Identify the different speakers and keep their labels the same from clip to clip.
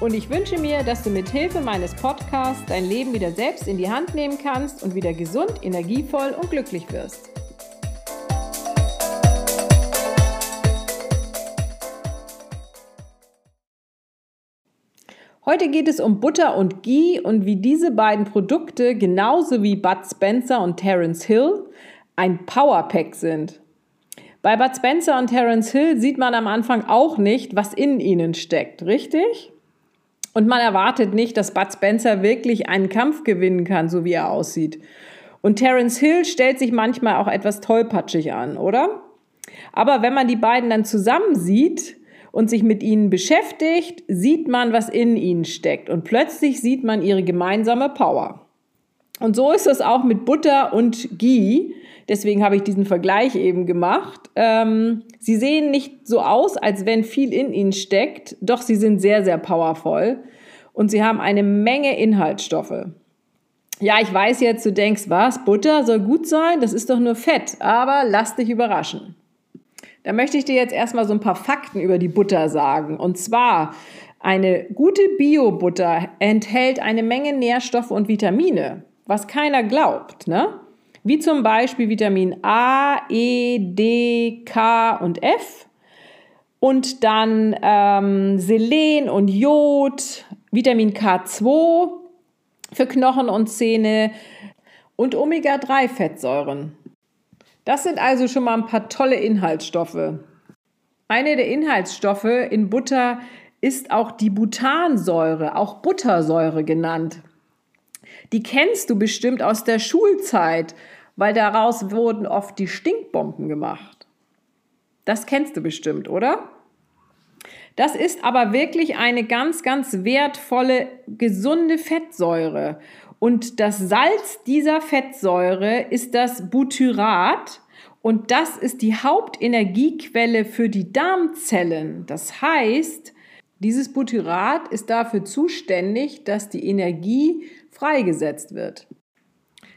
Speaker 1: Und ich wünsche mir, dass du mit Hilfe meines Podcasts dein Leben wieder selbst in die Hand nehmen kannst und wieder gesund, energievoll und glücklich wirst. Heute geht es um Butter und Ghee und wie diese beiden Produkte genauso wie Bud Spencer und Terence Hill ein Powerpack sind. Bei Bud Spencer und Terence Hill sieht man am Anfang auch nicht, was in ihnen steckt, richtig? Und man erwartet nicht, dass Bud Spencer wirklich einen Kampf gewinnen kann, so wie er aussieht. Und Terence Hill stellt sich manchmal auch etwas tollpatschig an, oder? Aber wenn man die beiden dann zusammen sieht und sich mit ihnen beschäftigt, sieht man, was in ihnen steckt. Und plötzlich sieht man ihre gemeinsame Power. Und so ist es auch mit Butter und Ghee. Deswegen habe ich diesen Vergleich eben gemacht. Ähm, sie sehen nicht so aus, als wenn viel in ihnen steckt, doch sie sind sehr, sehr powervoll und sie haben eine Menge Inhaltsstoffe. Ja, ich weiß jetzt, du denkst, was, Butter soll gut sein? Das ist doch nur Fett, aber lass dich überraschen. Da möchte ich dir jetzt erstmal so ein paar Fakten über die Butter sagen. Und zwar, eine gute Bio-Butter enthält eine Menge Nährstoffe und Vitamine, was keiner glaubt, ne? Wie zum Beispiel Vitamin A, E, D, K und F und dann ähm, Selen und Jod, Vitamin K2 für Knochen und Zähne und Omega-3-Fettsäuren. Das sind also schon mal ein paar tolle Inhaltsstoffe. Eine der Inhaltsstoffe in Butter ist auch die Butansäure, auch Buttersäure genannt. Die kennst du bestimmt aus der Schulzeit weil daraus wurden oft die Stinkbomben gemacht. Das kennst du bestimmt, oder? Das ist aber wirklich eine ganz, ganz wertvolle, gesunde Fettsäure. Und das Salz dieser Fettsäure ist das Butyrat. Und das ist die Hauptenergiequelle für die Darmzellen. Das heißt, dieses Butyrat ist dafür zuständig, dass die Energie freigesetzt wird.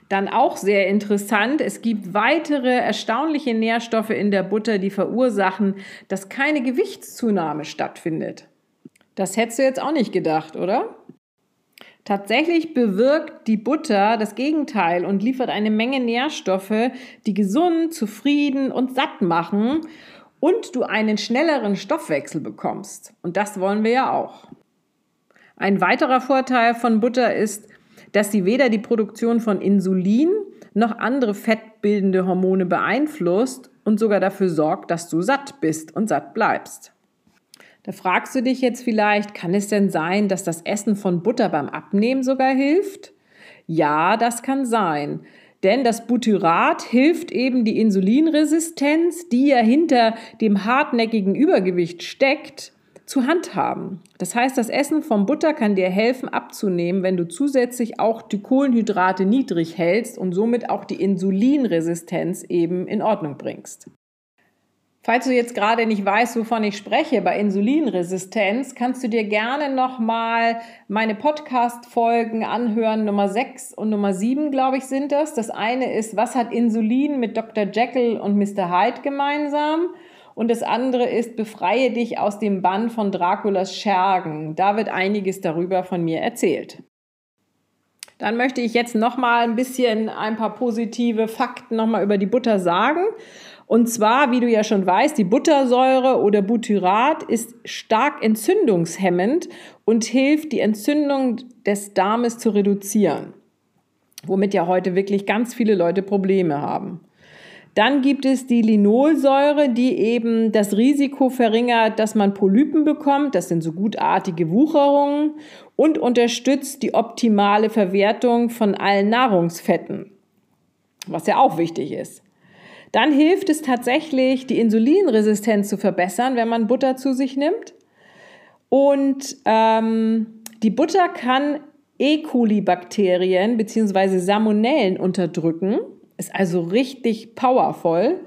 Speaker 1: Dann auch sehr interessant, es gibt weitere erstaunliche Nährstoffe in der Butter, die verursachen, dass keine Gewichtszunahme stattfindet. Das hättest du jetzt auch nicht gedacht, oder? Tatsächlich bewirkt die Butter das Gegenteil und liefert eine Menge Nährstoffe, die gesund, zufrieden und satt machen und du einen schnelleren Stoffwechsel bekommst. Und das wollen wir ja auch. Ein weiterer Vorteil von Butter ist, dass sie weder die Produktion von Insulin noch andere fettbildende Hormone beeinflusst und sogar dafür sorgt, dass du satt bist und satt bleibst. Da fragst du dich jetzt vielleicht, kann es denn sein, dass das Essen von Butter beim Abnehmen sogar hilft? Ja, das kann sein. Denn das Butyrat hilft eben die Insulinresistenz, die ja hinter dem hartnäckigen Übergewicht steckt, zu handhaben. Das heißt, das Essen von Butter kann dir helfen abzunehmen, wenn du zusätzlich auch die Kohlenhydrate niedrig hältst und somit auch die Insulinresistenz eben in Ordnung bringst. Falls du jetzt gerade nicht weißt, wovon ich spreche bei Insulinresistenz, kannst du dir gerne nochmal meine Podcast-Folgen anhören. Nummer 6 und Nummer 7, glaube ich, sind das. Das eine ist, was hat Insulin mit Dr. Jekyll und Mr. Hyde gemeinsam? Und das andere ist, befreie dich aus dem Bann von Draculas Schergen. Da wird einiges darüber von mir erzählt. Dann möchte ich jetzt noch mal ein bisschen ein paar positive Fakten noch mal über die Butter sagen. Und zwar, wie du ja schon weißt, die Buttersäure oder Butyrat ist stark entzündungshemmend und hilft, die Entzündung des Darmes zu reduzieren. womit ja heute wirklich ganz viele Leute Probleme haben. Dann gibt es die Linolsäure, die eben das Risiko verringert, dass man Polypen bekommt. Das sind so gutartige Wucherungen und unterstützt die optimale Verwertung von allen Nahrungsfetten, was ja auch wichtig ist. Dann hilft es tatsächlich, die Insulinresistenz zu verbessern, wenn man Butter zu sich nimmt. Und ähm, die Butter kann E. coli-Bakterien bzw. Salmonellen unterdrücken ist also richtig powervoll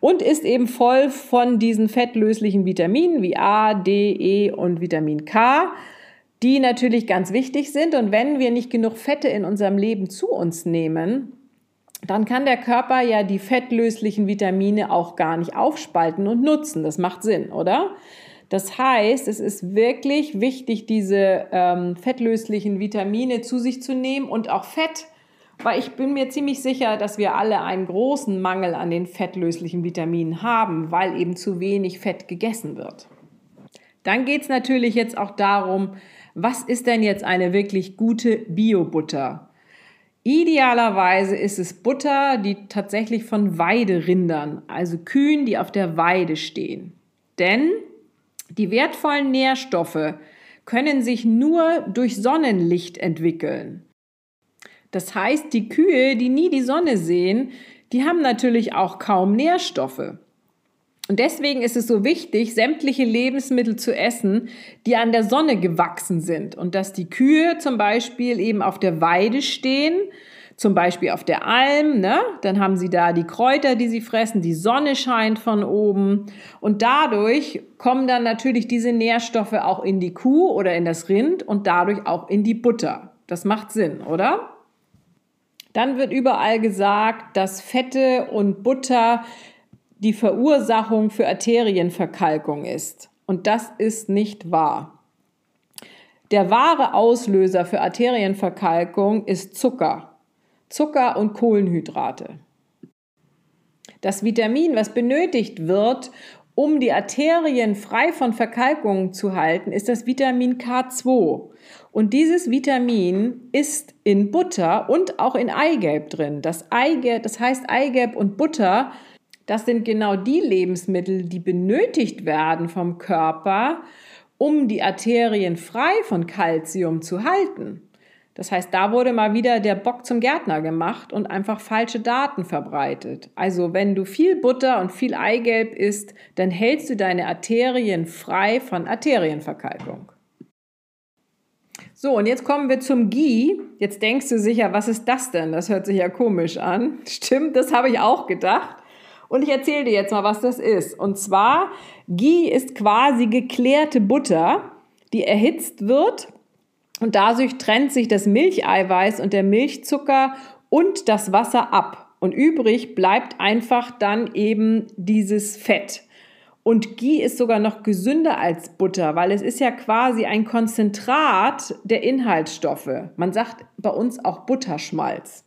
Speaker 1: und ist eben voll von diesen fettlöslichen Vitaminen wie A, D, E und Vitamin K, die natürlich ganz wichtig sind. Und wenn wir nicht genug Fette in unserem Leben zu uns nehmen, dann kann der Körper ja die fettlöslichen Vitamine auch gar nicht aufspalten und nutzen. Das macht Sinn, oder? Das heißt, es ist wirklich wichtig, diese ähm, fettlöslichen Vitamine zu sich zu nehmen und auch Fett weil ich bin mir ziemlich sicher, dass wir alle einen großen Mangel an den fettlöslichen Vitaminen haben, weil eben zu wenig Fett gegessen wird. Dann geht es natürlich jetzt auch darum, was ist denn jetzt eine wirklich gute Bio-Butter? Idealerweise ist es Butter, die tatsächlich von Weiderindern, also Kühen, die auf der Weide stehen. Denn die wertvollen Nährstoffe können sich nur durch Sonnenlicht entwickeln. Das heißt, die Kühe, die nie die Sonne sehen, die haben natürlich auch kaum Nährstoffe. Und deswegen ist es so wichtig, sämtliche Lebensmittel zu essen, die an der Sonne gewachsen sind. Und dass die Kühe zum Beispiel eben auf der Weide stehen, zum Beispiel auf der Alm, ne? dann haben sie da die Kräuter, die sie fressen, die Sonne scheint von oben. Und dadurch kommen dann natürlich diese Nährstoffe auch in die Kuh oder in das Rind und dadurch auch in die Butter. Das macht Sinn, oder? Dann wird überall gesagt, dass Fette und Butter die Verursachung für Arterienverkalkung ist. Und das ist nicht wahr. Der wahre Auslöser für Arterienverkalkung ist Zucker. Zucker und Kohlenhydrate. Das Vitamin, was benötigt wird, um die Arterien frei von Verkalkungen zu halten, ist das Vitamin K2. Und dieses Vitamin ist in Butter und auch in Eigelb drin. Das, Eigelb, das heißt Eigelb und Butter, das sind genau die Lebensmittel, die benötigt werden vom Körper, um die Arterien frei von Kalzium zu halten. Das heißt, da wurde mal wieder der Bock zum Gärtner gemacht und einfach falsche Daten verbreitet. Also wenn du viel Butter und viel Eigelb isst, dann hältst du deine Arterien frei von Arterienverkalkung. So, und jetzt kommen wir zum Ghee. Jetzt denkst du sicher, was ist das denn? Das hört sich ja komisch an. Stimmt, das habe ich auch gedacht. Und ich erzähle dir jetzt mal, was das ist. Und zwar, Ghee ist quasi geklärte Butter, die erhitzt wird und dadurch trennt sich das Milcheiweiß und der Milchzucker und das Wasser ab. Und übrig bleibt einfach dann eben dieses Fett. Und Ghee ist sogar noch gesünder als Butter, weil es ist ja quasi ein Konzentrat der Inhaltsstoffe. Man sagt bei uns auch Butterschmalz.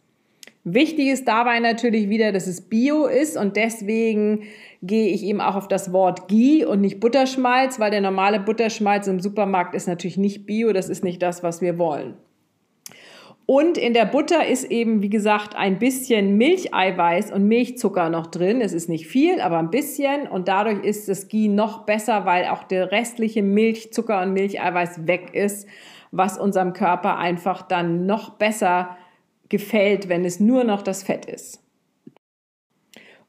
Speaker 1: Wichtig ist dabei natürlich wieder, dass es Bio ist und deswegen gehe ich eben auch auf das Wort Ghee und nicht Butterschmalz, weil der normale Butterschmalz im Supermarkt ist natürlich nicht Bio, das ist nicht das, was wir wollen. Und in der Butter ist eben, wie gesagt, ein bisschen Milcheiweiß und Milchzucker noch drin. Es ist nicht viel, aber ein bisschen. Und dadurch ist das Ghee noch besser, weil auch der restliche Milchzucker und Milcheiweiß weg ist, was unserem Körper einfach dann noch besser gefällt, wenn es nur noch das Fett ist.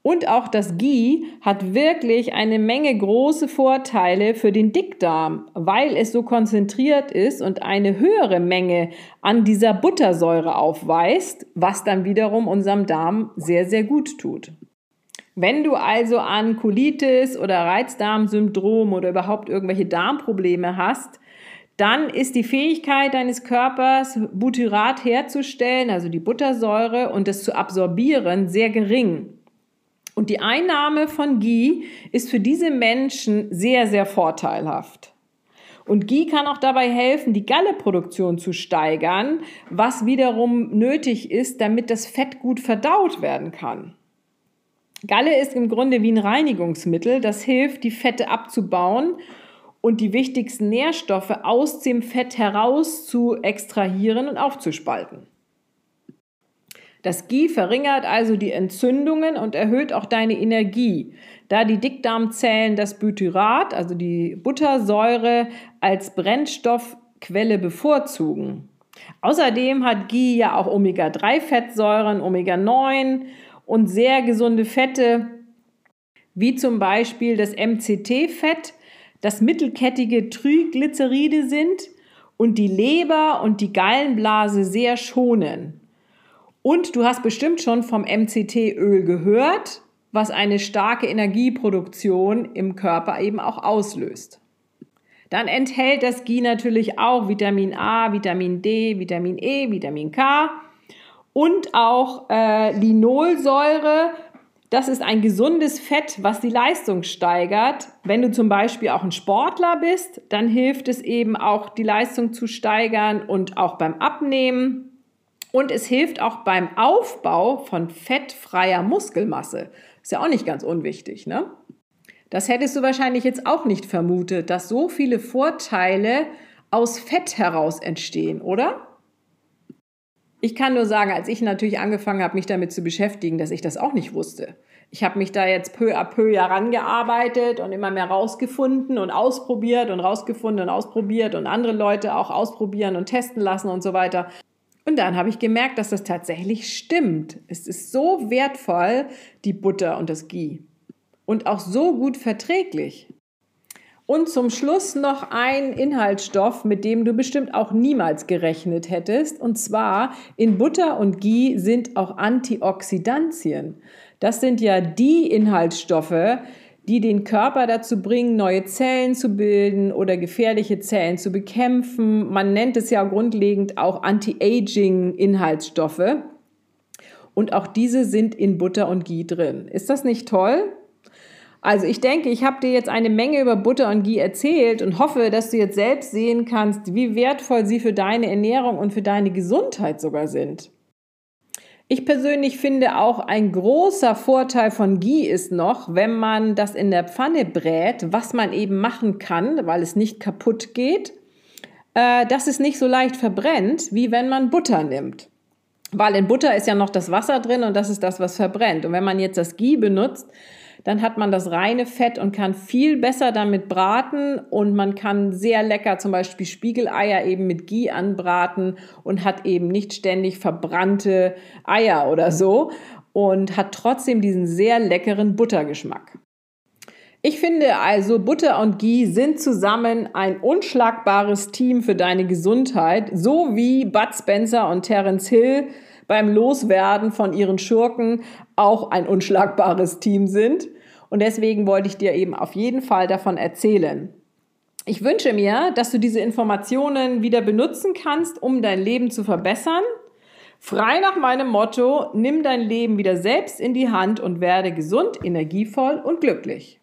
Speaker 1: Und auch das Ghee hat wirklich eine Menge große Vorteile für den Dickdarm, weil es so konzentriert ist und eine höhere Menge an dieser Buttersäure aufweist, was dann wiederum unserem Darm sehr, sehr gut tut. Wenn du also an Colitis oder Reizdarmsyndrom oder überhaupt irgendwelche Darmprobleme hast, dann ist die Fähigkeit deines Körpers, Butyrat herzustellen, also die Buttersäure, und es zu absorbieren, sehr gering. Und die Einnahme von Ghee ist für diese Menschen sehr, sehr vorteilhaft. Und Ghee kann auch dabei helfen, die Galleproduktion zu steigern, was wiederum nötig ist, damit das Fett gut verdaut werden kann. Galle ist im Grunde wie ein Reinigungsmittel, das hilft, die Fette abzubauen und die wichtigsten Nährstoffe aus dem Fett heraus zu extrahieren und aufzuspalten. Das Ghee verringert also die Entzündungen und erhöht auch deine Energie, da die Dickdarmzellen das Butyrat, also die Buttersäure, als Brennstoffquelle bevorzugen. Außerdem hat Ghee ja auch Omega-3-Fettsäuren, Omega-9 und sehr gesunde Fette, wie zum Beispiel das MCT-Fett, das mittelkettige Triglyceride sind und die Leber und die Gallenblase sehr schonen. Und du hast bestimmt schon vom MCT-Öl gehört, was eine starke Energieproduktion im Körper eben auch auslöst. Dann enthält das Ghee natürlich auch Vitamin A, Vitamin D, Vitamin E, Vitamin K und auch äh, Linolsäure. Das ist ein gesundes Fett, was die Leistung steigert. Wenn du zum Beispiel auch ein Sportler bist, dann hilft es eben auch, die Leistung zu steigern und auch beim Abnehmen. Und es hilft auch beim Aufbau von fettfreier Muskelmasse. Ist ja auch nicht ganz unwichtig, ne? Das hättest du wahrscheinlich jetzt auch nicht vermutet, dass so viele Vorteile aus Fett heraus entstehen, oder? Ich kann nur sagen, als ich natürlich angefangen habe, mich damit zu beschäftigen, dass ich das auch nicht wusste. Ich habe mich da jetzt peu à peu herangearbeitet und immer mehr rausgefunden und ausprobiert und rausgefunden und ausprobiert und andere Leute auch ausprobieren und testen lassen und so weiter. Und dann habe ich gemerkt, dass das tatsächlich stimmt. Es ist so wertvoll, die Butter und das Ghee und auch so gut verträglich. Und zum Schluss noch ein Inhaltsstoff, mit dem du bestimmt auch niemals gerechnet hättest. Und zwar in Butter und Ghee sind auch Antioxidantien. Das sind ja die Inhaltsstoffe, die den Körper dazu bringen, neue Zellen zu bilden oder gefährliche Zellen zu bekämpfen. Man nennt es ja grundlegend auch Anti-Aging-Inhaltsstoffe. Und auch diese sind in Butter und Ghee drin. Ist das nicht toll? Also ich denke, ich habe dir jetzt eine Menge über Butter und Ghee erzählt und hoffe, dass du jetzt selbst sehen kannst, wie wertvoll sie für deine Ernährung und für deine Gesundheit sogar sind. Ich persönlich finde auch ein großer Vorteil von Ghee ist noch, wenn man das in der Pfanne brät, was man eben machen kann, weil es nicht kaputt geht, äh, dass es nicht so leicht verbrennt, wie wenn man Butter nimmt. Weil in Butter ist ja noch das Wasser drin und das ist das, was verbrennt. Und wenn man jetzt das Ghee benutzt, dann hat man das reine Fett und kann viel besser damit braten und man kann sehr lecker zum Beispiel Spiegeleier eben mit Ghee anbraten und hat eben nicht ständig verbrannte Eier oder so und hat trotzdem diesen sehr leckeren Buttergeschmack. Ich finde also, Butter und Ghee sind zusammen ein unschlagbares Team für deine Gesundheit, so wie Bud Spencer und Terence Hill beim Loswerden von ihren Schurken auch ein unschlagbares Team sind. Und deswegen wollte ich dir eben auf jeden Fall davon erzählen. Ich wünsche mir, dass du diese Informationen wieder benutzen kannst, um dein Leben zu verbessern. Frei nach meinem Motto, nimm dein Leben wieder selbst in die Hand und werde gesund, energievoll und glücklich.